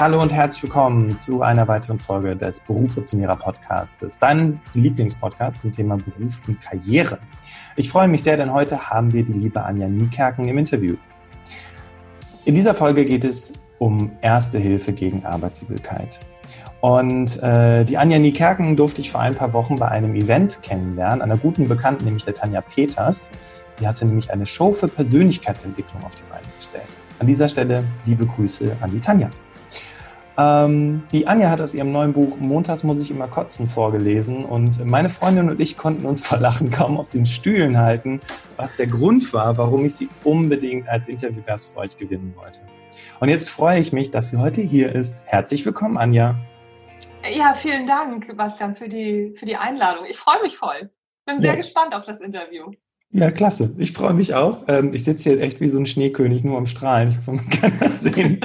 Hallo und herzlich willkommen zu einer weiteren Folge des Berufsoptimierer Podcasts, dein Lieblingspodcast zum Thema Beruf und Karriere. Ich freue mich sehr, denn heute haben wir die liebe Anja Niekerken im Interview. In dieser Folge geht es um Erste Hilfe gegen Arbeitsübelkeit. Und äh, die Anja Niekerken durfte ich vor ein paar Wochen bei einem Event kennenlernen, einer guten Bekannten, nämlich der Tanja Peters. Die hatte nämlich eine Show für Persönlichkeitsentwicklung auf die Beine gestellt. An dieser Stelle liebe Grüße an die Tanja. Ähm, die Anja hat aus ihrem neuen Buch Montags muss ich immer kotzen vorgelesen und meine Freundin und ich konnten uns vor Lachen kaum auf den Stühlen halten, was der Grund war, warum ich sie unbedingt als Interviewgast für euch gewinnen wollte. Und jetzt freue ich mich, dass sie heute hier ist. Herzlich willkommen, Anja. Ja, vielen Dank, Bastian, für die, für die Einladung. Ich freue mich voll. Bin sehr ja. gespannt auf das Interview. Ja, klasse. Ich freue mich auch. Ähm, ich sitze hier echt wie so ein Schneekönig, nur am Strahlen. Ich hoffe, man kann das sehen.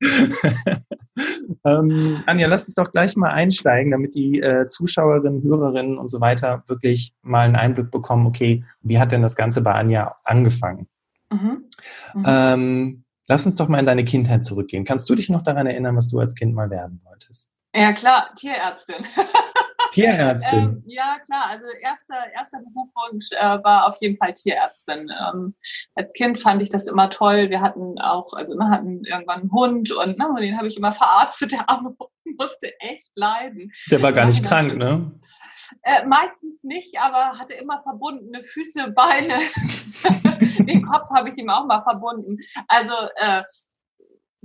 ähm, Anja, lass uns doch gleich mal einsteigen, damit die äh, Zuschauerinnen, Hörerinnen und so weiter wirklich mal einen Einblick bekommen, okay, wie hat denn das Ganze bei Anja angefangen? Mhm. Mhm. Ähm, lass uns doch mal in deine Kindheit zurückgehen. Kannst du dich noch daran erinnern, was du als Kind mal werden wolltest? Ja, klar, Tierärztin. Tierärztin. Ähm, ja, klar. Also erster, erster Berufswunsch äh, war auf jeden Fall Tierärztin. Ähm, als Kind fand ich das immer toll. Wir hatten auch, also wir hatten irgendwann einen Hund und na, den habe ich immer verarztet. Der arme Hund musste echt leiden. Der war gar nicht krank, ne? Äh, meistens nicht, aber hatte immer verbundene Füße, Beine. den Kopf habe ich ihm auch mal verbunden. Also äh,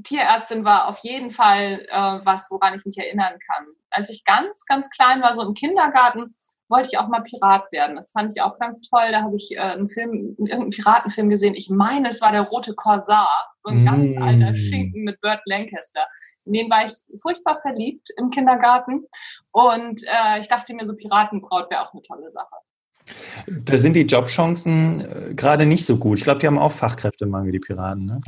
Tierärztin war auf jeden Fall äh, was, woran ich mich erinnern kann. Als ich ganz, ganz klein war, so im Kindergarten, wollte ich auch mal Pirat werden. Das fand ich auch ganz toll. Da habe ich äh, einen Film, irgendeinen Piratenfilm gesehen. Ich meine, es war der rote Korsar, so ein mm. ganz alter Schinken mit Burt Lancaster. In den war ich furchtbar verliebt im Kindergarten. Und äh, ich dachte mir, so Piratenbraut wäre auch eine tolle Sache. Da sind die Jobchancen äh, gerade nicht so gut. Ich glaube, die haben auch Fachkräftemangel, die Piraten. Ne?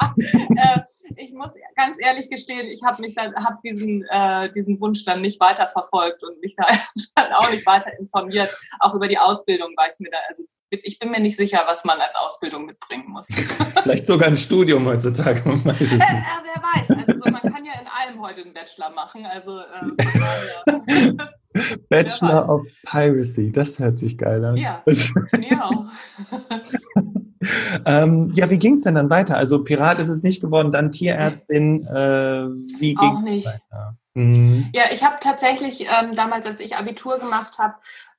äh, ich muss ganz ehrlich gestehen, ich habe mich dann, hab diesen, äh, diesen Wunsch dann nicht weiterverfolgt und mich da dann auch nicht weiter informiert. Auch über die Ausbildung war ich mir da, also ich bin mir nicht sicher, was man als Ausbildung mitbringen muss. Vielleicht sogar ein Studium heutzutage, man weiß es nicht. Äh, äh, wer weiß, also so, man kann ja in allem heute einen Bachelor machen. Also äh, Bachelor of Piracy, das hört sich geil an. Ja, auch. Ähm, ja, wie ging es denn dann weiter? Also Pirat ist es nicht geworden, dann Tierärztin. Äh, wie ging Auch nicht. Weiter? Mhm. Ja, ich habe tatsächlich ähm, damals, als ich Abitur gemacht habe,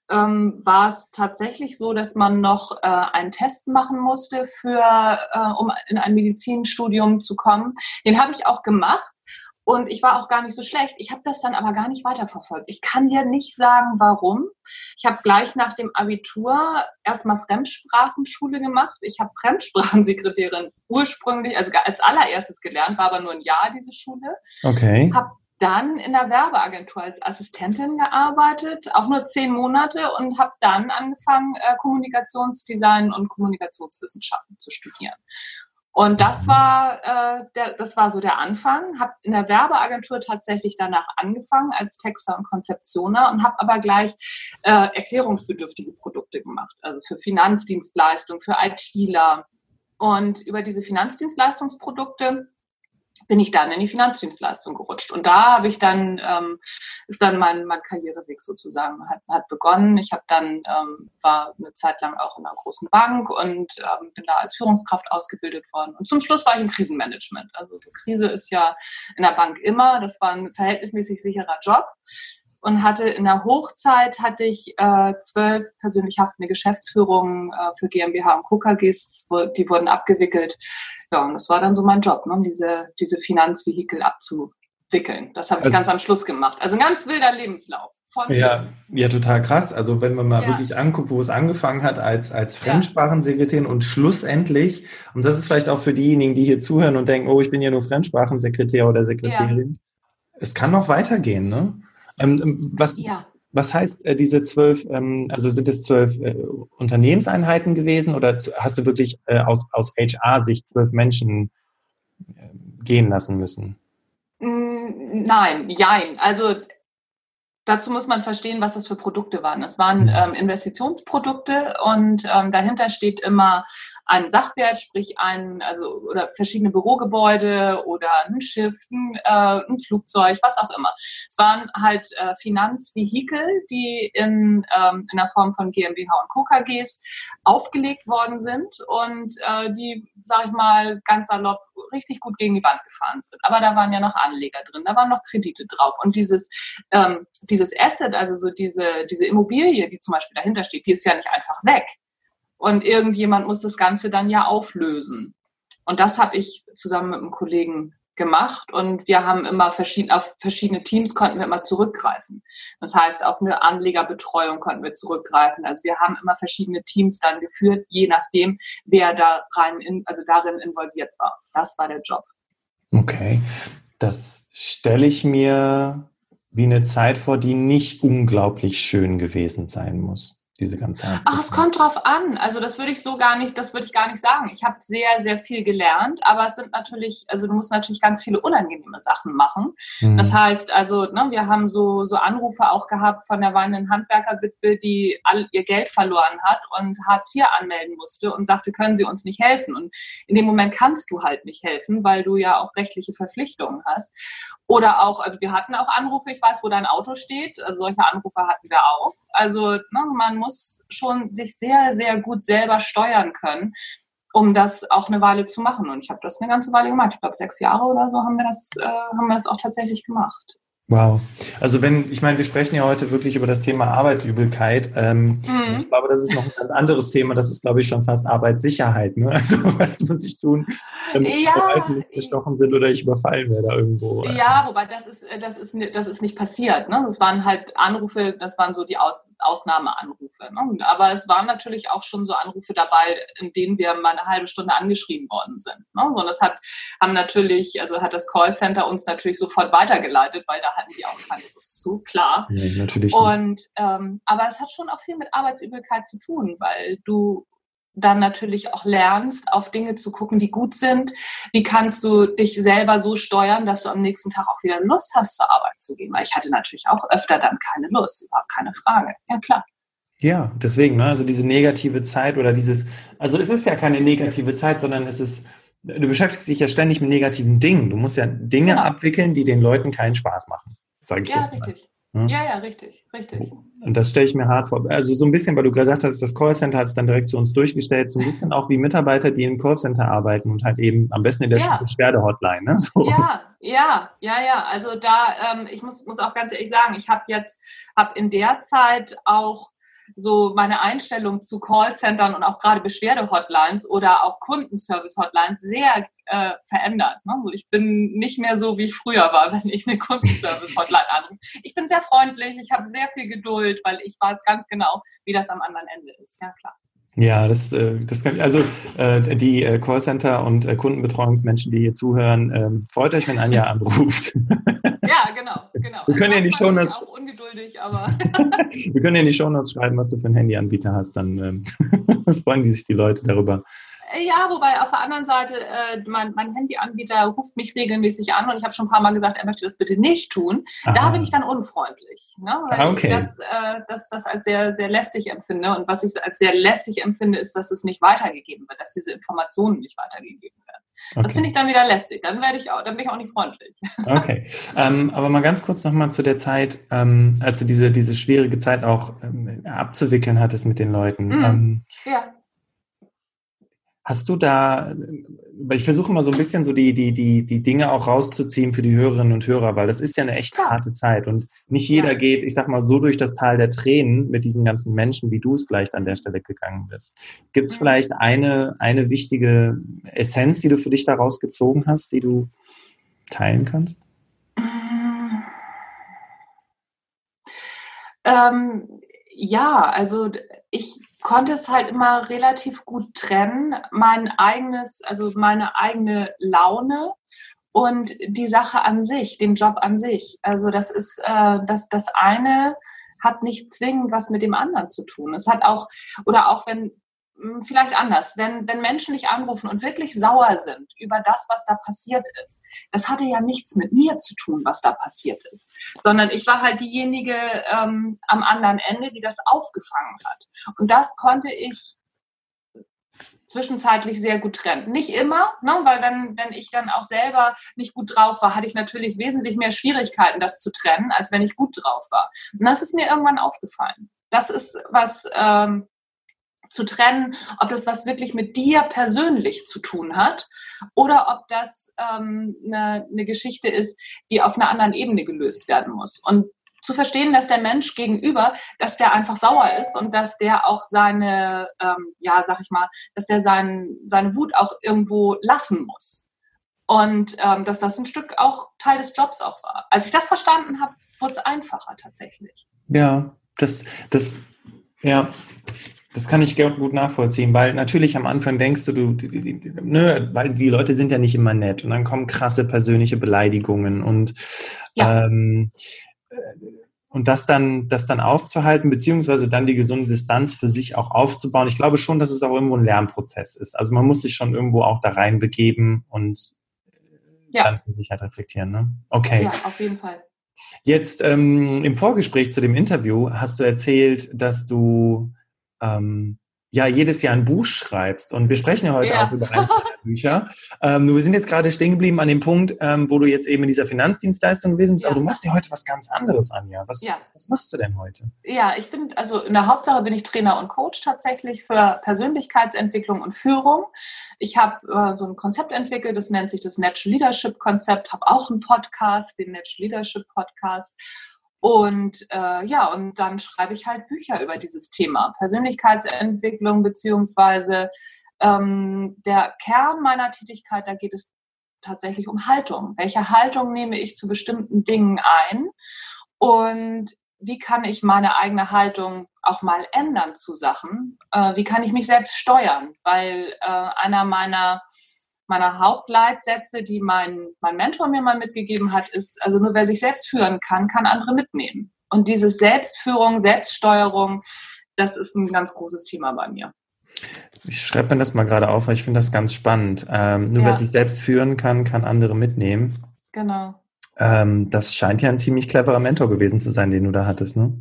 ähm, war es tatsächlich so, dass man noch äh, einen Test machen musste, für, äh, um in ein Medizinstudium zu kommen. Den habe ich auch gemacht. Und ich war auch gar nicht so schlecht. Ich habe das dann aber gar nicht weiterverfolgt. Ich kann dir nicht sagen, warum. Ich habe gleich nach dem Abitur erstmal Fremdsprachenschule gemacht. Ich habe Fremdsprachensekretärin ursprünglich, also als allererstes gelernt, war aber nur ein Jahr diese Schule. Okay. Habe dann in der Werbeagentur als Assistentin gearbeitet, auch nur zehn Monate und habe dann angefangen, äh, Kommunikationsdesign und Kommunikationswissenschaften zu studieren. Und das war, äh, der, das war so der Anfang. Habe in der Werbeagentur tatsächlich danach angefangen als Texter und Konzeptioner und habe aber gleich äh, erklärungsbedürftige Produkte gemacht, also für Finanzdienstleistungen, für ITler. Und über diese Finanzdienstleistungsprodukte bin ich dann in die Finanzdienstleistung gerutscht. Und da habe ich dann, ähm, ist dann mein, mein Karriereweg sozusagen hat, hat begonnen. Ich habe dann, ähm, war eine Zeit lang auch in einer großen Bank und ähm, bin da als Führungskraft ausgebildet worden. Und zum Schluss war ich im Krisenmanagement. Also Krise ist ja in der Bank immer. Das war ein verhältnismäßig sicherer Job und hatte in der Hochzeit hatte ich äh, zwölf persönlich haftende Geschäftsführungen äh, für GmbH und KKGs, die wurden abgewickelt. Ja, und das war dann so mein Job, ne, diese, diese Finanzvehikel abzuwickeln. Das habe ich also, ganz am Schluss gemacht. Also ein ganz wilder Lebenslauf. ja, ja, total krass. Also wenn man mal ja. wirklich anguckt, wo es angefangen hat als, als Fremdsprachensekretärin ja. und schlussendlich, und das ist vielleicht auch für diejenigen, die hier zuhören und denken, oh, ich bin ja nur Fremdsprachensekretär oder Sekretärin. Ja. Es kann noch weitergehen, ne? Ähm, ähm, was, ja. was heißt äh, diese zwölf, ähm, also sind es zwölf äh, Unternehmenseinheiten gewesen oder hast du wirklich äh, aus, aus HR-Sicht zwölf Menschen äh, gehen lassen müssen? Mm, nein, jein. Also Dazu muss man verstehen, was das für Produkte waren. Es waren mhm. ähm, Investitionsprodukte und ähm, dahinter steht immer ein Sachwert, sprich ein, also oder verschiedene Bürogebäude oder ein Schiff, ein, äh, ein Flugzeug, was auch immer. Es waren halt äh, Finanzvehikel, die in, ähm, in der Form von GmbH und Co. KGs aufgelegt worden sind und äh, die, sag ich mal, ganz salopp richtig gut gegen die Wand gefahren sind. Aber da waren ja noch Anleger drin, da waren noch Kredite drauf und dieses ähm, dieses Asset, also so diese, diese Immobilie, die zum Beispiel dahinter steht, die ist ja nicht einfach weg. Und irgendjemand muss das Ganze dann ja auflösen. Und das habe ich zusammen mit einem Kollegen gemacht und wir haben immer verschieden, auf verschiedene Teams konnten wir immer zurückgreifen. Das heißt, auf eine Anlegerbetreuung konnten wir zurückgreifen. Also wir haben immer verschiedene Teams dann geführt, je nachdem, wer da rein, in, also darin involviert war. Das war der Job. Okay. Das stelle ich mir wie eine Zeit vor, die nicht unglaublich schön gewesen sein muss diese ganze Zeit. Ach, es kommt drauf an. Also das würde ich so gar nicht, das würde ich gar nicht sagen. Ich habe sehr, sehr viel gelernt, aber es sind natürlich, also du musst natürlich ganz viele unangenehme Sachen machen. Mhm. Das heißt, also ne, wir haben so, so Anrufe auch gehabt von der weinenden Handwerkerwitwe, die all ihr Geld verloren hat und Hartz IV anmelden musste und sagte, können Sie uns nicht helfen? Und in dem Moment kannst du halt nicht helfen, weil du ja auch rechtliche Verpflichtungen hast. Oder auch, also wir hatten auch Anrufe, ich weiß, wo dein Auto steht. Also solche Anrufe hatten wir auch. Also ne, man muss schon sich sehr, sehr gut selber steuern können, um das auch eine Weile zu machen. Und ich habe das eine ganze Weile gemacht. Ich glaube, sechs Jahre oder so haben wir das, äh, haben wir das auch tatsächlich gemacht. Wow. Also wenn, ich meine, wir sprechen ja heute wirklich über das Thema Arbeitsübelkeit. Ähm, mhm. Ich glaube, das ist noch ein ganz anderes Thema. Das ist, glaube ich, schon fast Arbeitssicherheit. Ne? Also was muss ich tun, damit ja, nicht bestochen sind oder ich überfallen werde irgendwo. Ja, wobei das ist, äh, das ist, das ist nicht passiert. Ne? Das waren halt Anrufe, das waren so die Aus, Ausnahmeanrufe. Ne? Aber es waren natürlich auch schon so Anrufe dabei, in denen wir mal eine halbe Stunde angeschrieben worden sind. Ne? Und das hat, haben natürlich, also hat das Callcenter uns natürlich sofort weitergeleitet, weil da hatten die auch keine Lust zu, klar. Nee, natürlich Und, ähm, aber es hat schon auch viel mit Arbeitsübelkeit zu tun, weil du dann natürlich auch lernst, auf Dinge zu gucken, die gut sind. Wie kannst du dich selber so steuern, dass du am nächsten Tag auch wieder Lust hast, zur Arbeit zu gehen? Weil ich hatte natürlich auch öfter dann keine Lust, überhaupt keine Frage. Ja, klar. Ja, deswegen, ne? also diese negative Zeit oder dieses, also es ist ja keine negative Zeit, sondern es ist du beschäftigst dich ja ständig mit negativen Dingen. Du musst ja Dinge genau. abwickeln, die den Leuten keinen Spaß machen, sage ich ja, jetzt mal. Richtig. Hm? Ja, ja, richtig, richtig. Und das stelle ich mir hart vor. Also so ein bisschen, weil du gesagt hast, das Callcenter hat es dann direkt zu uns durchgestellt, so ein bisschen auch wie Mitarbeiter, die im Callcenter arbeiten und halt eben am besten in der ja. Beschwerde-Hotline. Ne? So. Ja, ja, ja, ja. Also da, ähm, ich muss, muss auch ganz ehrlich sagen, ich habe jetzt, habe in der Zeit auch so meine Einstellung zu Callcentern und auch gerade Beschwerde-Hotlines oder auch Kundenservice-Hotlines sehr äh, verändert. Ne? Ich bin nicht mehr so, wie ich früher war, wenn ich eine Kundenservice-Hotline anrufe. Ich bin sehr freundlich, ich habe sehr viel Geduld, weil ich weiß ganz genau, wie das am anderen Ende ist. Ja, klar. Ja, das, äh, das kann, also äh, die äh, Callcenter und Kundenbetreuungsmenschen, die hier zuhören, ähm, freut euch, wenn Anja anruft. Ja, genau, genau. Wir können ja in die Shownotes. auch ungeduldig, aber. Wir können ja in die Shownotes schreiben, was du für einen Handyanbieter hast, dann ähm, freuen die sich die Leute darüber. Ja, wobei auf der anderen Seite, äh, mein, mein Handyanbieter ruft mich regelmäßig an und ich habe schon ein paar Mal gesagt, er möchte das bitte nicht tun. Aha. Da bin ich dann unfreundlich, ne? weil ah, okay. ich das, äh, das, das als sehr, sehr lästig empfinde. Und was ich als sehr lästig empfinde, ist, dass es nicht weitergegeben wird, dass diese Informationen nicht weitergegeben werden. Okay. Das finde ich dann wieder lästig. Dann werde ich auch, dann bin ich auch nicht freundlich. Okay. Ähm, aber mal ganz kurz nochmal zu der Zeit, ähm, als du diese, diese schwierige Zeit auch ähm, abzuwickeln hattest mit den Leuten. Mm. ja Hast du da, weil ich versuche immer so ein bisschen so die, die, die, die Dinge auch rauszuziehen für die Hörerinnen und Hörer, weil das ist ja eine echt harte Zeit und nicht jeder ja. geht, ich sag mal, so durch das Tal der Tränen mit diesen ganzen Menschen, wie du es vielleicht an der Stelle gegangen bist. Gibt es vielleicht eine, eine wichtige Essenz, die du für dich daraus gezogen hast, die du teilen kannst? Ähm, ja, also ich konnte es halt immer relativ gut trennen, mein eigenes, also meine eigene Laune und die Sache an sich, den Job an sich. Also das ist, äh, das, das eine hat nicht zwingend was mit dem anderen zu tun. Es hat auch, oder auch wenn vielleicht anders. Wenn, wenn Menschen dich anrufen und wirklich sauer sind über das, was da passiert ist, das hatte ja nichts mit mir zu tun, was da passiert ist, sondern ich war halt diejenige ähm, am anderen Ende, die das aufgefangen hat. Und das konnte ich zwischenzeitlich sehr gut trennen. Nicht immer, ne, weil wenn, wenn ich dann auch selber nicht gut drauf war, hatte ich natürlich wesentlich mehr Schwierigkeiten, das zu trennen, als wenn ich gut drauf war. Und das ist mir irgendwann aufgefallen. Das ist was, ähm, zu trennen, ob das was wirklich mit dir persönlich zu tun hat oder ob das ähm, eine, eine Geschichte ist, die auf einer anderen Ebene gelöst werden muss. Und zu verstehen, dass der Mensch gegenüber, dass der einfach sauer ist und dass der auch seine, ähm, ja, sag ich mal, dass der sein, seine Wut auch irgendwo lassen muss. Und ähm, dass das ein Stück auch Teil des Jobs auch war. Als ich das verstanden habe, wurde es einfacher tatsächlich. Ja, das, das, ja, das kann ich gut nachvollziehen, weil natürlich am Anfang denkst du, du, ne, weil die Leute sind ja nicht immer nett und dann kommen krasse persönliche Beleidigungen und ja. ähm, und das dann, das dann auszuhalten, beziehungsweise dann die gesunde Distanz für sich auch aufzubauen. Ich glaube schon, dass es auch irgendwo ein Lernprozess ist. Also man muss sich schon irgendwo auch da reinbegeben und ja. dann für sich halt reflektieren. Ne? Okay. Ja, auf jeden Fall. Jetzt ähm, im Vorgespräch zu dem Interview hast du erzählt, dass du ähm, ja jedes Jahr ein Buch schreibst. Und wir sprechen ja heute ja. auch über ein Bücher. Ähm, wir sind jetzt gerade stehen geblieben an dem Punkt, ähm, wo du jetzt eben in dieser Finanzdienstleistung gewesen bist, ja. aber du machst ja heute was ganz anderes, Anja. Was, ja. was machst du denn heute? Ja, ich bin, also in der Hauptsache bin ich Trainer und Coach tatsächlich für Persönlichkeitsentwicklung und Führung. Ich habe äh, so ein Konzept entwickelt, das nennt sich das Natural Leadership Konzept, habe auch einen Podcast, den Natural Leadership Podcast und äh, ja, und dann schreibe ich halt Bücher über dieses Thema. Persönlichkeitsentwicklung beziehungsweise ähm, der Kern meiner Tätigkeit, da geht es tatsächlich um Haltung. Welche Haltung nehme ich zu bestimmten Dingen ein? Und wie kann ich meine eigene Haltung auch mal ändern zu Sachen? Äh, wie kann ich mich selbst steuern? Weil äh, einer meiner meiner Hauptleitsätze, die mein, mein Mentor mir mal mitgegeben hat, ist, also nur wer sich selbst führen kann, kann andere mitnehmen. Und diese Selbstführung, Selbststeuerung, das ist ein ganz großes Thema bei mir. Ich schreibe mir das mal gerade auf, weil ich finde das ganz spannend. Ähm, nur ja. wer sich selbst führen kann, kann andere mitnehmen. Genau. Ähm, das scheint ja ein ziemlich cleverer Mentor gewesen zu sein, den du da hattest, ne?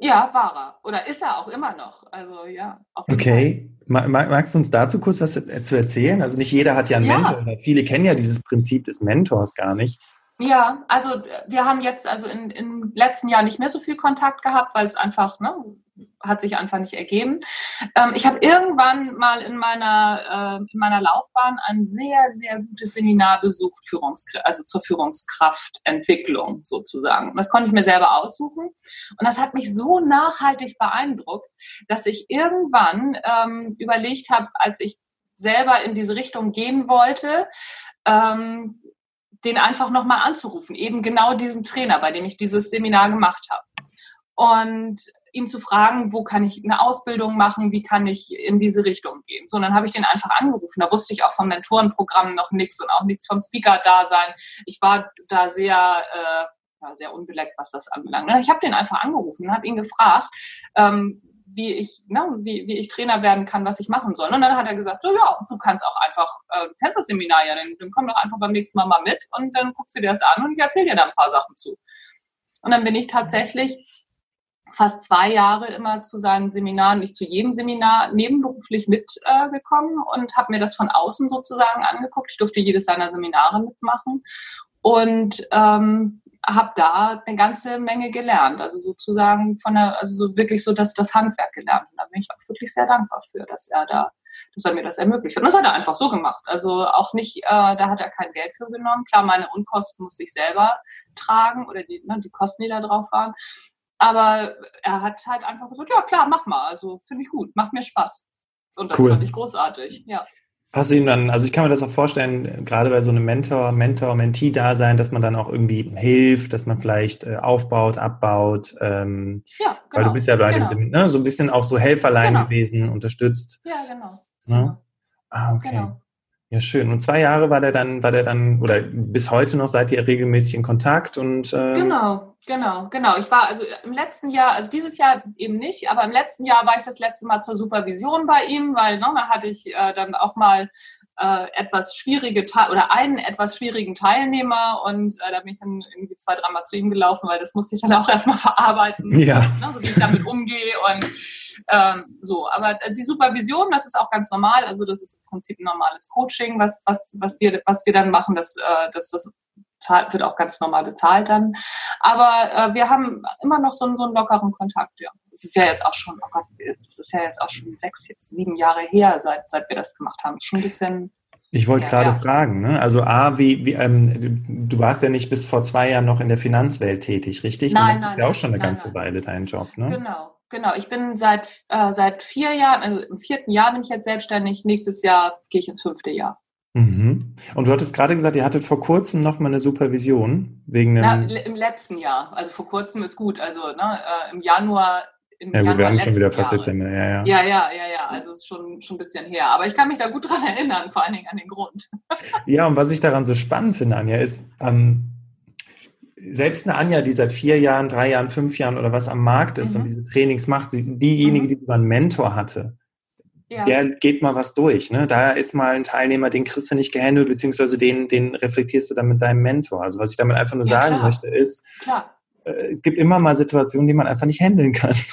Ja, war er. Oder ist er auch immer noch. Also ja. okay. Fall. Magst du uns dazu kurz was zu erzählen? Also nicht jeder hat ja einen ja. Mentor. Viele kennen ja dieses Prinzip des Mentors gar nicht. Ja, also wir haben jetzt also in, im letzten Jahr nicht mehr so viel Kontakt gehabt, weil es einfach, ne, hat sich einfach nicht ergeben. Ähm, ich habe irgendwann mal in meiner, äh, in meiner Laufbahn ein sehr, sehr gutes Seminar besucht, Führungs also zur Führungskraftentwicklung sozusagen. Das konnte ich mir selber aussuchen. Und das hat mich so nachhaltig beeindruckt, dass ich irgendwann ähm, überlegt habe, als ich selber in diese Richtung gehen wollte, ähm, den einfach nochmal anzurufen, eben genau diesen Trainer, bei dem ich dieses Seminar gemacht habe. Und ihn zu fragen, wo kann ich eine Ausbildung machen, wie kann ich in diese Richtung gehen. So, und dann habe ich den einfach angerufen. Da wusste ich auch vom Mentorenprogramm noch nichts und auch nichts vom Speaker-Dasein. Ich war da sehr, äh, war sehr unbeleckt, was das anbelangt. Ich habe den einfach angerufen und habe ihn gefragt, ähm, wie ich, ne, wie, wie ich Trainer werden kann, was ich machen soll. Und dann hat er gesagt, so ja, du kannst auch einfach, äh, kennst das Seminar ja, dann, dann komm doch einfach beim nächsten Mal mal mit und dann guckst du dir das an und ich erzähle dir da ein paar Sachen zu. Und dann bin ich tatsächlich fast zwei Jahre immer zu seinen Seminaren, nicht zu jedem Seminar, nebenberuflich mitgekommen äh, und habe mir das von außen sozusagen angeguckt. Ich durfte jedes seiner Seminare mitmachen und ähm, habe da eine ganze Menge gelernt. Also sozusagen von der, also so wirklich so das, das Handwerk gelernt. Und da bin ich auch wirklich sehr dankbar für, dass er da, dass er mir das ermöglicht hat. Und das hat er einfach so gemacht. Also auch nicht, äh, da hat er kein Geld für genommen. Klar, meine Unkosten musste ich selber tragen oder die, ne, die Kosten, die da drauf waren. Aber er hat halt einfach gesagt, ja klar, mach mal. Also finde ich gut, macht mir Spaß. Und das cool. fand ich großartig, ja. Hast du ihm dann, also ich kann mir das auch vorstellen, gerade bei so einem Mentor, Mentor, Mentee-Dasein, dass man dann auch irgendwie hilft, dass man vielleicht äh, aufbaut, abbaut. Ähm, ja, genau. Weil du bist ja bei genau. dem ne, so ein bisschen auch so Helferlein genau. gewesen, unterstützt. Ja, genau. Ne? Ah, okay. Genau. Ja, schön. Und zwei Jahre war der dann, war der dann, oder bis heute noch seid ihr regelmäßig in Kontakt und äh Genau, genau, genau. Ich war also im letzten Jahr, also dieses Jahr eben nicht, aber im letzten Jahr war ich das letzte Mal zur Supervision bei ihm, weil ne, da hatte ich äh, dann auch mal äh, etwas schwierige oder einen etwas schwierigen Teilnehmer und äh, da bin ich dann irgendwie zwei, dreimal zu ihm gelaufen, weil das musste ich dann auch erstmal verarbeiten, ja. ne, so wie ich damit umgehe und ähm, so. Aber die Supervision, das ist auch ganz normal, also das ist im Prinzip ein normales Coaching, was, was, was, wir, was wir dann machen, das, äh, das, das wird auch ganz normal bezahlt dann. Aber äh, wir haben immer noch so einen, so einen lockeren Kontakt, ja. Das ist ja jetzt auch schon, oh Gott, das ist ja jetzt auch schon sechs, jetzt sieben Jahre her, seit, seit wir das gemacht haben. Schon ein bisschen. Ich wollte ja, gerade ja. fragen, ne? Also A, wie, wie ähm, du warst ja nicht bis vor zwei Jahren noch in der Finanzwelt tätig, richtig? Nein, du nein. ja auch schon eine nein, ganze nein. Weile deinen Job, ne? Genau. Genau, ich bin seit, äh, seit vier Jahren, also im vierten Jahr bin ich jetzt selbstständig. Nächstes Jahr gehe ich ins fünfte Jahr. Mhm. Und du hattest gerade gesagt, ihr hattet vor kurzem noch mal eine Supervision wegen einem. Na, Im letzten Jahr. Also vor kurzem ist gut. Also ne, äh, im Januar. Im ja, gut, Januar wir haben schon wieder fast Jahres. Dezember. Ja, ja. ja, ja, ja, ja. Also ist schon, schon ein bisschen her. Aber ich kann mich da gut dran erinnern, vor allen Dingen an den Grund. ja, und was ich daran so spannend finde, Anja, ist, ähm, selbst eine Anja, die seit vier Jahren, drei Jahren, fünf Jahren oder was am Markt ist mhm. und diese Trainings macht, diejenige, mhm. die über einen Mentor hatte, ja. der geht mal was durch. Ne? Da ist mal ein Teilnehmer, den kriegst du nicht gehandelt, beziehungsweise den, den reflektierst du dann mit deinem Mentor. Also was ich damit einfach nur ja, sagen klar. möchte, ist, klar. Äh, es gibt immer mal Situationen, die man einfach nicht handeln kann.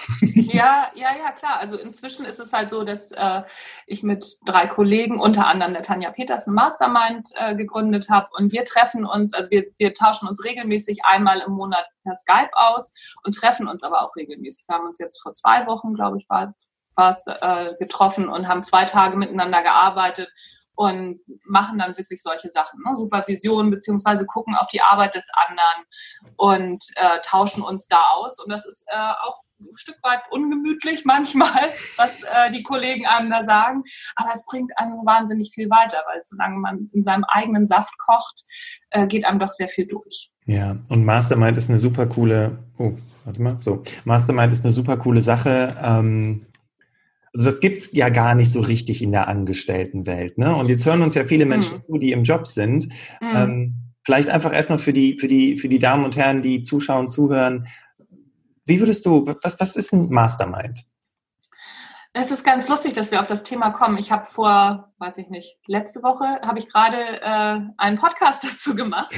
Ja, ja, ja, klar. Also inzwischen ist es halt so, dass äh, ich mit drei Kollegen, unter anderem der Tanja Peters, ein Mastermind äh, gegründet habe und wir treffen uns, also wir, wir tauschen uns regelmäßig einmal im Monat per Skype aus und treffen uns aber auch regelmäßig. Wir haben uns jetzt vor zwei Wochen, glaube ich, war, war es, äh, getroffen und haben zwei Tage miteinander gearbeitet und machen dann wirklich solche Sachen, ne? Supervision beziehungsweise gucken auf die Arbeit des anderen und äh, tauschen uns da aus. Und das ist äh, auch ein Stück weit ungemütlich manchmal, was äh, die Kollegen einem da sagen. Aber es bringt einem wahnsinnig viel weiter, weil solange man in seinem eigenen Saft kocht, äh, geht einem doch sehr viel durch. Ja, und Mastermind ist eine super coole, oh, warte mal, so, Mastermind ist eine super coole Sache. Ähm, also das gibt's ja gar nicht so richtig in der Angestelltenwelt. Ne? Und jetzt hören uns ja viele Menschen mhm. zu, die im Job sind. Mhm. Ähm, vielleicht einfach erstmal für die, für, die, für die Damen und Herren, die zuschauen, zuhören. Wie würdest du, was, was ist ein Mastermind? Es ist ganz lustig, dass wir auf das Thema kommen. Ich habe vor, weiß ich nicht, letzte Woche habe ich gerade äh, einen Podcast dazu gemacht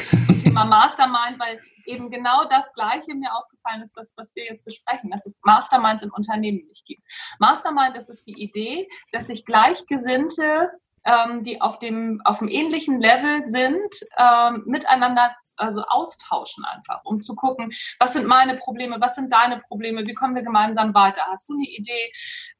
Thema Mastermind, weil eben genau das Gleiche mir aufgefallen ist, was, was wir jetzt besprechen, dass es Masterminds in Unternehmen nicht gibt. Mastermind, das ist die Idee, dass sich Gleichgesinnte ähm, die auf dem, auf dem ähnlichen Level sind, ähm, miteinander also austauschen einfach, um zu gucken, was sind meine Probleme, was sind deine Probleme, wie kommen wir gemeinsam weiter? Hast du eine Idee?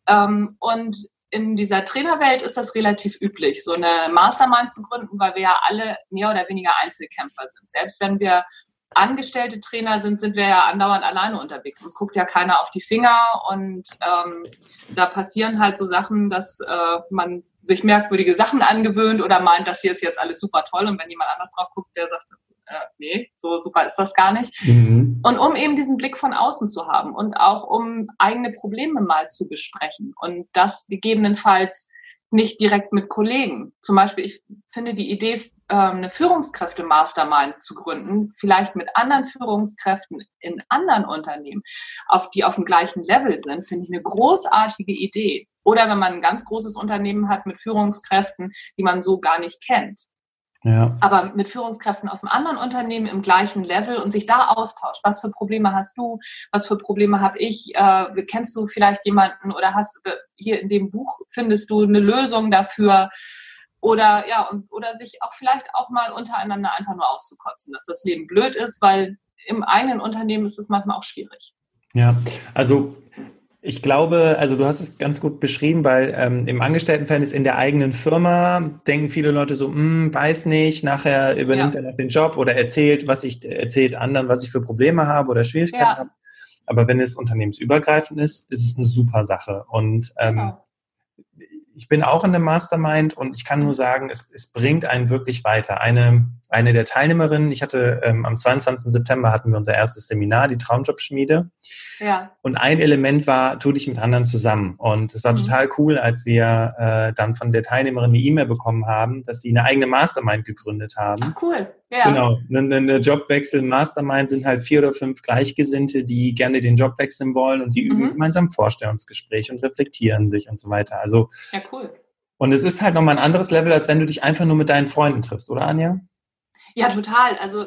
Ähm, und in dieser Trainerwelt ist das relativ üblich, so eine Mastermind zu gründen, weil wir ja alle mehr oder weniger Einzelkämpfer sind. Selbst wenn wir angestellte Trainer sind, sind wir ja andauernd alleine unterwegs. Uns guckt ja keiner auf die Finger und ähm, da passieren halt so Sachen, dass äh, man sich merkwürdige Sachen angewöhnt oder meint, das hier ist jetzt alles super toll und wenn jemand anders drauf guckt, der sagt, äh, nee, so super ist das gar nicht. Mhm. Und um eben diesen Blick von außen zu haben und auch um eigene Probleme mal zu besprechen und das gegebenenfalls nicht direkt mit Kollegen. Zum Beispiel, ich finde die Idee, ähm, eine Führungskräfte-Mastermind zu gründen, vielleicht mit anderen Führungskräften in anderen Unternehmen, auf die auf dem gleichen Level sind, finde ich eine großartige Idee. Oder wenn man ein ganz großes Unternehmen hat mit Führungskräften, die man so gar nicht kennt. Ja. Aber mit Führungskräften aus einem anderen Unternehmen im gleichen Level und sich da austauscht. Was für Probleme hast du? Was für Probleme habe ich? Äh, kennst du vielleicht jemanden oder hast äh, hier in dem Buch findest du eine Lösung dafür? Oder ja, und, oder sich auch vielleicht auch mal untereinander einfach nur auszukotzen, dass das Leben blöd ist, weil im eigenen Unternehmen ist es manchmal auch schwierig. Ja, also ich glaube, also du hast es ganz gut beschrieben, weil ähm, im Angestelltenverhältnis in der eigenen Firma denken viele Leute so, hm, weiß nicht, nachher übernimmt ja. er noch den Job oder erzählt, was ich erzählt anderen, was ich für Probleme habe oder Schwierigkeiten ja. habe. Aber wenn es unternehmensübergreifend ist, ist es eine super Sache. Und ähm, genau ich bin auch in einem Mastermind und ich kann nur sagen, es, es bringt einen wirklich weiter. Eine, eine der Teilnehmerinnen, ich hatte ähm, am 22. September hatten wir unser erstes Seminar, die Traumjobschmiede. Ja. Und ein Element war, tu dich mit anderen zusammen. Und es war mhm. total cool, als wir äh, dann von der Teilnehmerin eine E-Mail bekommen haben, dass sie eine eigene Mastermind gegründet haben. Ach cool. Ja. Genau. Eine, eine Jobwechsel, Mastermind sind halt vier oder fünf Gleichgesinnte, die gerne den Job wechseln wollen und die mhm. üben gemeinsam Vorstellungsgespräche und reflektieren sich und so weiter. Also ja, cool. Und es ist halt nochmal ein anderes Level, als wenn du dich einfach nur mit deinen Freunden triffst, oder Anja? Ja, total. Also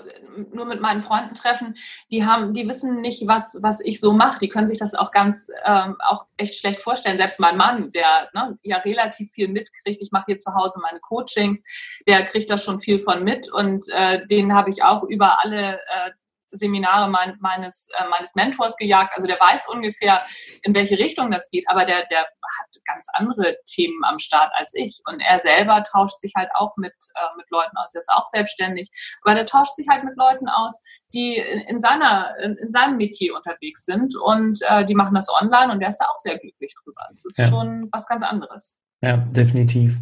nur mit meinen Freunden treffen, die haben, die wissen nicht, was, was ich so mache. Die können sich das auch ganz, ähm, auch echt schlecht vorstellen. Selbst mein Mann, der ne, ja relativ viel mitkriegt, ich mache hier zu Hause meine Coachings, der kriegt da schon viel von mit und äh, den habe ich auch über alle äh, Seminare mein, meines, äh, meines Mentors gejagt. Also der weiß ungefähr, in welche Richtung das geht, aber der, der hat ganz andere Themen am Start als ich. Und er selber tauscht sich halt auch mit, äh, mit Leuten aus. Der ist auch selbstständig, aber der tauscht sich halt mit Leuten aus, die in, in seiner, in, in, seinem Metier unterwegs sind und äh, die machen das online und der ist da auch sehr glücklich drüber. Das ist ja. schon was ganz anderes. Ja, definitiv.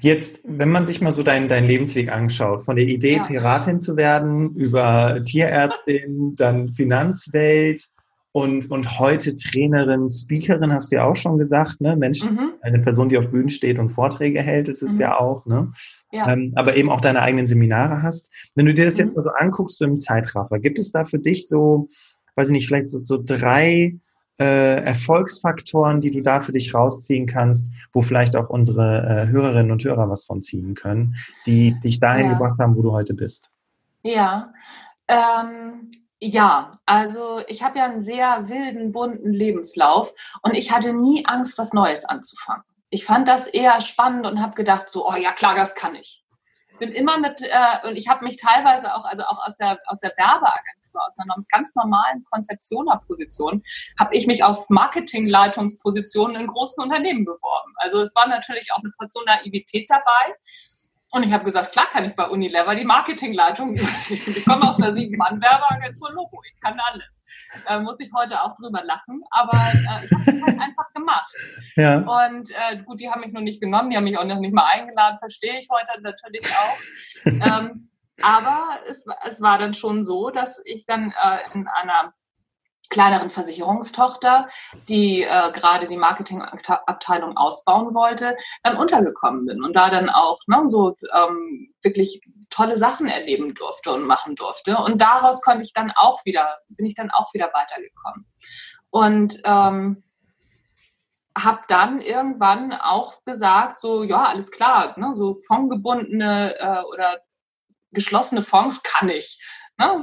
Jetzt, wenn man sich mal so deinen dein Lebensweg anschaut, von der Idee, ja. Piratin zu werden, über Tierärztin, dann Finanzwelt und, und heute Trainerin, Speakerin, hast du ja auch schon gesagt, ne? Mensch, mhm. eine Person, die auf Bühnen steht und Vorträge hält, ist es mhm. ja auch, ne? Ja. Ähm, aber eben auch deine eigenen Seminare hast. Wenn du dir das mhm. jetzt mal so anguckst, so im Zeitraffer, gibt es da für dich so, weiß ich nicht, vielleicht so, so drei äh, Erfolgsfaktoren, die du da für dich rausziehen kannst, wo vielleicht auch unsere äh, Hörerinnen und Hörer was von ziehen können, die dich dahin ja. gebracht haben, wo du heute bist? Ja, ähm, ja, also ich habe ja einen sehr wilden, bunten Lebenslauf und ich hatte nie Angst, was Neues anzufangen. Ich fand das eher spannend und habe gedacht, so, oh ja klar, das kann ich bin immer mit, äh, und ich habe mich teilweise auch, also auch aus der, aus der Werbeagentur, aus einer ganz normalen Konzeptionerposition, habe ich mich auf Marketingleitungspositionen in großen Unternehmen beworben. Also es war natürlich auch eine Portion Naivität dabei. Und ich habe gesagt, klar kann ich bei Unilever die Marketingleitung übernehmen. Ich komme aus einer sieben-Mann-Werbeagentur Logo, ich kann alles. Äh, muss ich heute auch drüber lachen. Aber äh, ich habe das halt einfach gemacht. Ja. Und äh, gut, die haben mich noch nicht genommen, die haben mich auch noch nicht mal eingeladen, verstehe ich heute natürlich auch. ähm, aber es, es war dann schon so, dass ich dann äh, in einer kleineren Versicherungstochter, die äh, gerade die Marketingabteilung ausbauen wollte, dann untergekommen bin und da dann auch ne, so ähm, wirklich tolle Sachen erleben durfte und machen durfte. Und daraus konnte ich dann auch wieder, bin ich dann auch wieder weitergekommen. Und ähm, habe dann irgendwann auch gesagt, so ja, alles klar, ne, so fondgebundene äh, oder geschlossene Fonds kann ich. Ne?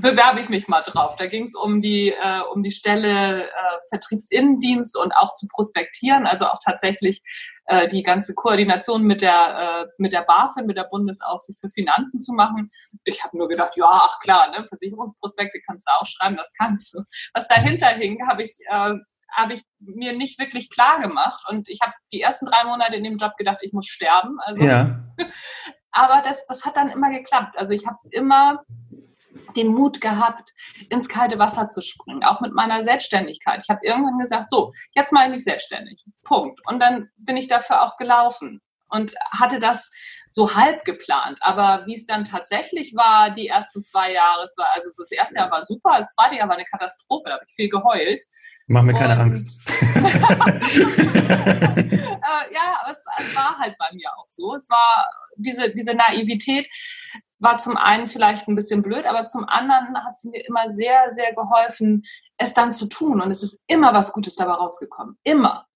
Bewerbe ich mich mal drauf. Da ging es um die äh, um die Stelle äh, Vertriebsinnendienst und auch zu prospektieren, also auch tatsächlich äh, die ganze Koordination mit der äh, mit der BaFin, mit der Bundesaufsicht für Finanzen zu machen. Ich habe nur gedacht, ja, ach klar, ne, Versicherungsprospekte kannst du auch schreiben, das kannst du. Was dahinter hing, habe ich äh, habe ich mir nicht wirklich klar gemacht und ich habe die ersten drei Monate in dem Job gedacht, ich muss sterben. Also, ja. aber das, das hat dann immer geklappt. Also ich habe immer den Mut gehabt, ins kalte Wasser zu springen, auch mit meiner Selbstständigkeit. Ich habe irgendwann gesagt, so, jetzt mache ich mich selbstständig. Punkt. Und dann bin ich dafür auch gelaufen und hatte das so halb geplant. Aber wie es dann tatsächlich war, die ersten zwei Jahre, es war, also das erste Jahr war super, das zweite Jahr war eine Katastrophe, da habe ich viel geheult. Mach mir keine und, Angst. äh, ja, aber es, es, war halt bei mir auch so. Es war diese, diese Naivität war zum einen vielleicht ein bisschen blöd, aber zum anderen hat sie mir immer sehr, sehr geholfen, es dann zu tun. Und es ist immer was Gutes dabei rausgekommen. Immer.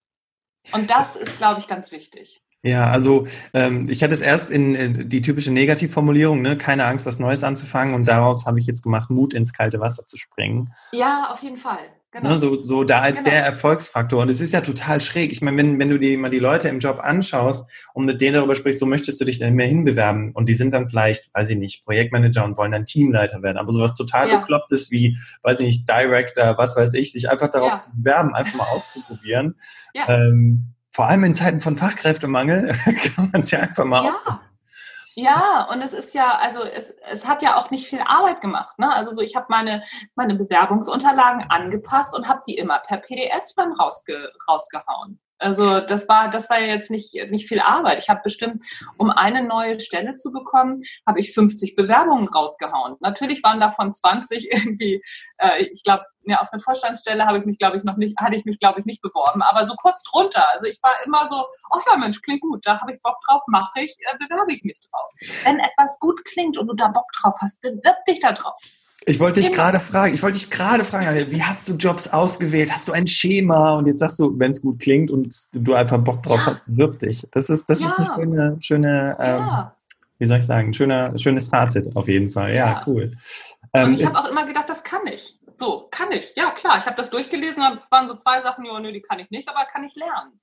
Und das ist, glaube ich, ganz wichtig. Ja, also ähm, ich hatte es erst in, in die typische Negativformulierung, ne, keine Angst, was Neues anzufangen, und daraus habe ich jetzt gemacht, Mut ins kalte Wasser zu springen. Ja, auf jeden Fall. Genau. Ne, so, so da als genau. der Erfolgsfaktor. Und es ist ja total schräg. Ich meine, wenn, wenn du dir mal die Leute im Job anschaust und mit denen darüber sprichst, so möchtest du dich denn mehr hinbewerben und die sind dann vielleicht, weiß ich nicht, Projektmanager und wollen dann Teamleiter werden. Aber sowas total ja. beklopptes wie, weiß ich nicht, Director, was weiß ich, sich einfach darauf ja. zu bewerben, einfach mal auszuprobieren. Ja. Ähm, vor allem in Zeiten von Fachkräftemangel kann man es ja einfach mal ja. ausprobieren. Ja, und es ist ja, also es, es hat ja auch nicht viel Arbeit gemacht. Ne? Also so, ich habe meine, meine Bewerbungsunterlagen angepasst und habe die immer per PDF dann rausge, rausgehauen. Also das war, das war ja jetzt nicht, nicht viel Arbeit. Ich habe bestimmt, um eine neue Stelle zu bekommen, habe ich 50 Bewerbungen rausgehauen. Natürlich waren davon 20 irgendwie, äh, ich glaube, ja, auf eine Vorstandsstelle habe ich mich, glaube ich, noch nicht, hatte ich mich, glaube ich, nicht beworben, aber so kurz drunter. Also ich war immer so, ach ja, Mensch, klingt gut, da habe ich Bock drauf, mache ich, äh, bewerbe ich mich drauf. Wenn etwas gut klingt und du da Bock drauf hast, bewirb dich da drauf. Ich wollte dich gerade fragen, ich wollte dich gerade fragen, wie hast du Jobs ausgewählt? Hast du ein Schema? Und jetzt sagst du, wenn es gut klingt und du einfach Bock drauf ja. hast, wirb dich. Das ist, das ja. ist eine schöne, schöne ähm, wie soll ich sagen, ein schöner, schönes Fazit auf jeden Fall. Ja, cool. Ähm, und ich habe auch immer gedacht, das kann ich. So, kann ich. Ja, klar. Ich habe das durchgelesen, da waren so zwei Sachen, ja, nö, die kann ich nicht, aber kann ich lernen.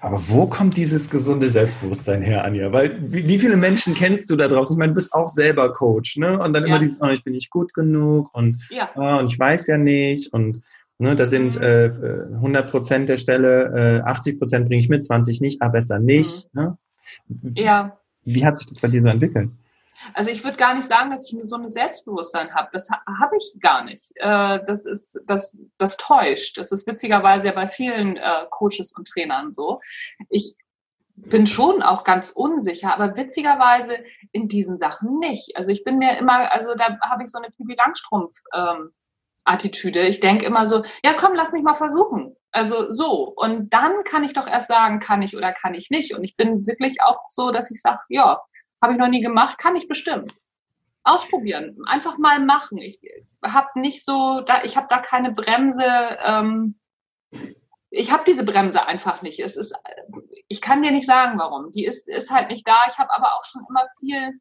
Aber wo kommt dieses gesunde Selbstbewusstsein her, Anja? Weil wie, viele Menschen kennst du da draußen? Ich meine, du bist auch selber Coach, ne? Und dann ja. immer dieses, oh, ich bin nicht gut genug und, ja. oh, und ich weiß ja nicht und ne, da sind mhm. äh, 100 Prozent der Stelle, äh, 80 Prozent bringe ich mit, 20 nicht, aber besser nicht. Mhm. Ne? Ja. Wie hat sich das bei dir so entwickelt? Also ich würde gar nicht sagen, dass ich so ein Selbstbewusstsein habe. Das ha habe ich gar nicht. Äh, das ist, das, das täuscht. Das ist witzigerweise ja bei vielen äh, Coaches und Trainern so. Ich bin schon auch ganz unsicher, aber witzigerweise in diesen Sachen nicht. Also ich bin mir immer, also da habe ich so eine Pipi Langstrumpf ähm, Attitüde. Ich denke immer so, ja komm, lass mich mal versuchen. Also so. Und dann kann ich doch erst sagen, kann ich oder kann ich nicht. Und ich bin wirklich auch so, dass ich sage, ja, habe ich noch nie gemacht, kann ich bestimmt. Ausprobieren, einfach mal machen. Ich habe nicht so, da, ich habe da keine Bremse. Ähm, ich habe diese Bremse einfach nicht. Es ist, ich kann dir nicht sagen, warum. Die ist, ist halt nicht da. Ich habe aber auch schon immer viel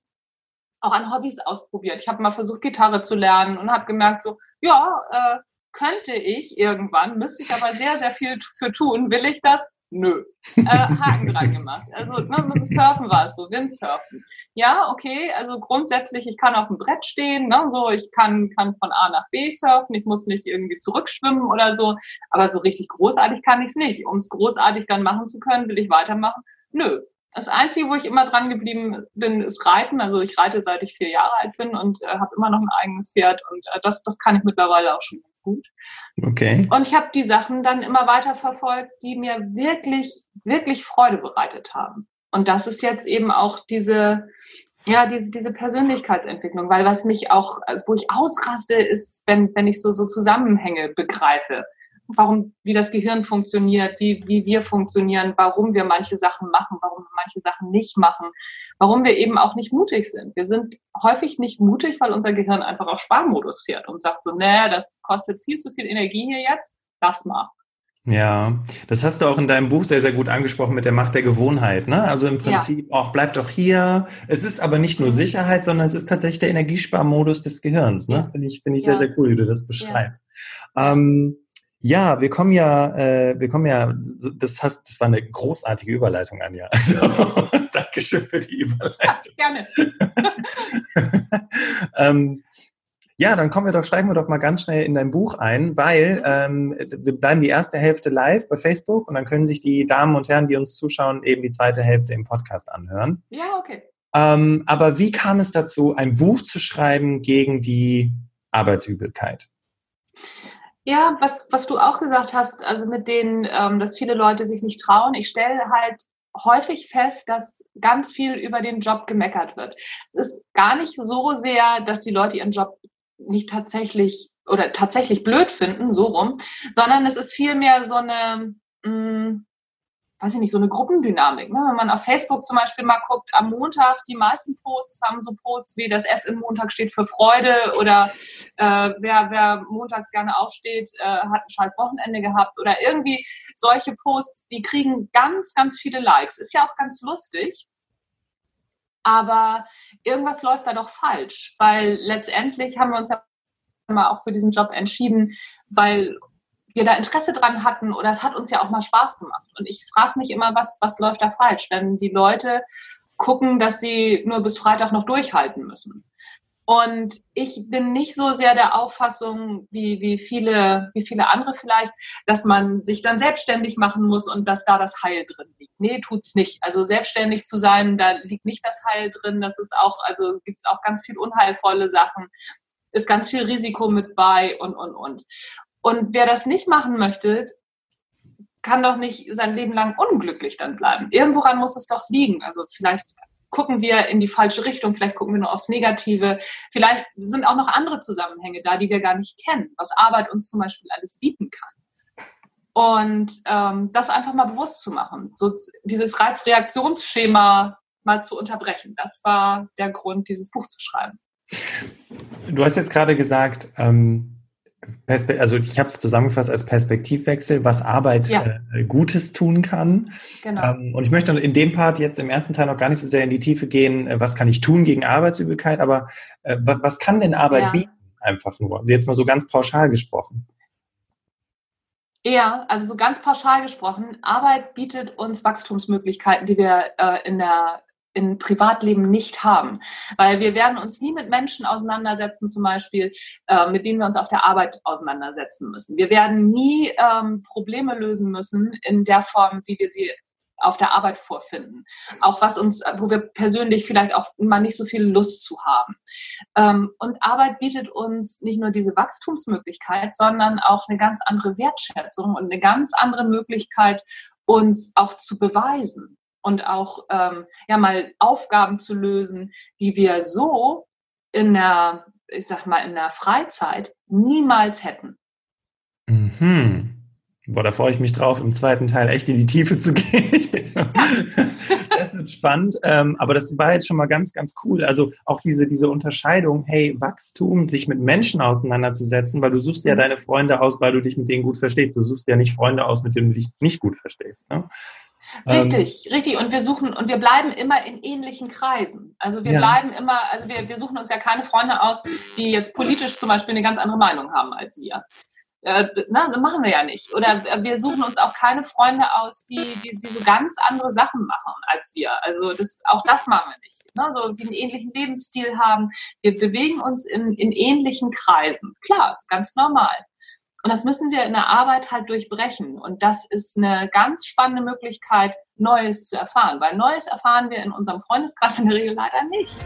auch an Hobbys ausprobiert. Ich habe mal versucht, Gitarre zu lernen und habe gemerkt, so, ja, äh, könnte ich irgendwann, müsste ich aber sehr, sehr viel für tun. Will ich das? Nö. Äh, Haken dran gemacht. Also ne, mit dem Surfen war es so, Windsurfen. Ja, okay, also grundsätzlich, ich kann auf dem Brett stehen, ne, so, ich kann, kann von A nach B surfen, ich muss nicht irgendwie zurückschwimmen oder so, aber so richtig großartig kann ich es nicht. Um es großartig dann machen zu können, will ich weitermachen? Nö. Das Einzige, wo ich immer dran geblieben bin, ist Reiten. Also ich reite, seit ich vier Jahre alt bin und äh, habe immer noch ein eigenes Pferd und äh, das, das kann ich mittlerweile auch schon gut. Okay. Und ich habe die Sachen dann immer weiter verfolgt, die mir wirklich, wirklich Freude bereitet haben. Und das ist jetzt eben auch diese, ja, diese, diese Persönlichkeitsentwicklung, weil was mich auch, also wo ich ausraste, ist, wenn, wenn ich so, so Zusammenhänge begreife warum, wie das Gehirn funktioniert, wie, wie wir funktionieren, warum wir manche Sachen machen, warum wir manche Sachen nicht machen, warum wir eben auch nicht mutig sind. Wir sind häufig nicht mutig, weil unser Gehirn einfach auf Sparmodus fährt und sagt so, nee, das kostet viel zu viel Energie hier jetzt, das mal. Ja, das hast du auch in deinem Buch sehr, sehr gut angesprochen mit der Macht der Gewohnheit. Ne? Also im Prinzip ja. auch, bleib doch hier. Es ist aber nicht nur Sicherheit, sondern es ist tatsächlich der Energiesparmodus des Gehirns. Ne? Ja. Finde ich, finde ich ja. sehr, sehr cool, wie du das beschreibst. Ähm, ja, wir kommen ja, äh, wir kommen ja, das hast, das war eine großartige Überleitung, Anja. Also Dankeschön für die Überleitung. Ja, gerne. ähm, ja, dann kommen wir doch, steigen wir doch mal ganz schnell in dein Buch ein, weil ähm, wir bleiben die erste Hälfte live bei Facebook und dann können sich die Damen und Herren, die uns zuschauen, eben die zweite Hälfte im Podcast anhören. Ja, okay. Ähm, aber wie kam es dazu, ein Buch zu schreiben gegen die Arbeitsübelkeit? Ja, was, was du auch gesagt hast, also mit denen, ähm, dass viele Leute sich nicht trauen. Ich stelle halt häufig fest, dass ganz viel über den Job gemeckert wird. Es ist gar nicht so sehr, dass die Leute ihren Job nicht tatsächlich oder tatsächlich blöd finden, so rum, sondern es ist vielmehr so eine, mh, mm, weiß ich nicht, so eine Gruppendynamik. Ne? Wenn man auf Facebook zum Beispiel mal guckt, am Montag, die meisten Posts haben so Posts wie das F im Montag steht für Freude oder äh, wer, wer montags gerne aufsteht, äh, hat ein scheiß Wochenende gehabt oder irgendwie solche Posts, die kriegen ganz, ganz viele Likes. Ist ja auch ganz lustig. Aber irgendwas läuft da doch falsch, weil letztendlich haben wir uns ja mal auch für diesen Job entschieden, weil wir da Interesse dran hatten oder es hat uns ja auch mal Spaß gemacht. Und ich frage mich immer, was, was läuft da falsch, wenn die Leute gucken, dass sie nur bis Freitag noch durchhalten müssen. Und ich bin nicht so sehr der Auffassung, wie, wie, viele, wie viele andere vielleicht, dass man sich dann selbstständig machen muss und dass da das Heil drin liegt. Nee, tut's nicht. Also selbstständig zu sein, da liegt nicht das Heil drin. Das ist auch, also gibt's auch ganz viel unheilvolle Sachen, ist ganz viel Risiko mit bei und, und, und. Und wer das nicht machen möchte, kann doch nicht sein Leben lang unglücklich dann bleiben. Irgendworan muss es doch liegen. Also vielleicht gucken wir in die falsche Richtung, vielleicht gucken wir nur aufs Negative, vielleicht sind auch noch andere Zusammenhänge da, die wir gar nicht kennen, was Arbeit uns zum Beispiel alles bieten kann. Und ähm, das einfach mal bewusst zu machen, so dieses Reizreaktionsschema mal zu unterbrechen. Das war der Grund, dieses Buch zu schreiben. Du hast jetzt gerade gesagt, ähm, also ich habe es zusammengefasst als Perspektivwechsel, was Arbeit ja. äh, Gutes tun kann. Genau. Ähm, und ich möchte in dem Part jetzt im ersten Teil noch gar nicht so sehr in die Tiefe gehen, äh, was kann ich tun gegen Arbeitsübelkeit, aber äh, was, was, kann denn Arbeit ja. bieten? Einfach nur. Also jetzt mal so ganz pauschal gesprochen. Ja, also so ganz pauschal gesprochen, Arbeit bietet uns Wachstumsmöglichkeiten, die wir äh, in der in Privatleben nicht haben. Weil wir werden uns nie mit Menschen auseinandersetzen, zum Beispiel, äh, mit denen wir uns auf der Arbeit auseinandersetzen müssen. Wir werden nie ähm, Probleme lösen müssen in der Form, wie wir sie auf der Arbeit vorfinden. Auch was uns, wo wir persönlich vielleicht auch mal nicht so viel Lust zu haben. Ähm, und Arbeit bietet uns nicht nur diese Wachstumsmöglichkeit, sondern auch eine ganz andere Wertschätzung und eine ganz andere Möglichkeit, uns auch zu beweisen und auch ähm, ja mal Aufgaben zu lösen, die wir so in der, ich sag mal, in der Freizeit niemals hätten. Mhm. Boah, da freue ich mich drauf, im zweiten Teil echt in die Tiefe zu gehen. das wird spannend, ähm, aber das war jetzt schon mal ganz, ganz cool. Also auch diese, diese Unterscheidung, hey, Wachstum, sich mit Menschen auseinanderzusetzen, weil du suchst ja mhm. deine Freunde aus, weil du dich mit denen gut verstehst. Du suchst ja nicht Freunde aus, mit denen du dich nicht gut verstehst. Ne? Richtig, ähm, richtig. Und wir suchen und wir bleiben immer in ähnlichen Kreisen. Also wir ja. bleiben immer, also wir, wir suchen uns ja keine Freunde aus, die jetzt politisch zum Beispiel eine ganz andere Meinung haben als wir. Äh, na, das machen wir ja nicht. Oder wir suchen uns auch keine Freunde aus, die, die, die so ganz andere Sachen machen als wir. Also das, auch das machen wir nicht. Ne? So, die einen ähnlichen Lebensstil haben. Wir bewegen uns in, in ähnlichen Kreisen. Klar, ganz normal. Und das müssen wir in der Arbeit halt durchbrechen. Und das ist eine ganz spannende Möglichkeit, Neues zu erfahren. Weil Neues erfahren wir in unserem Freundeskreis in der Regel leider nicht.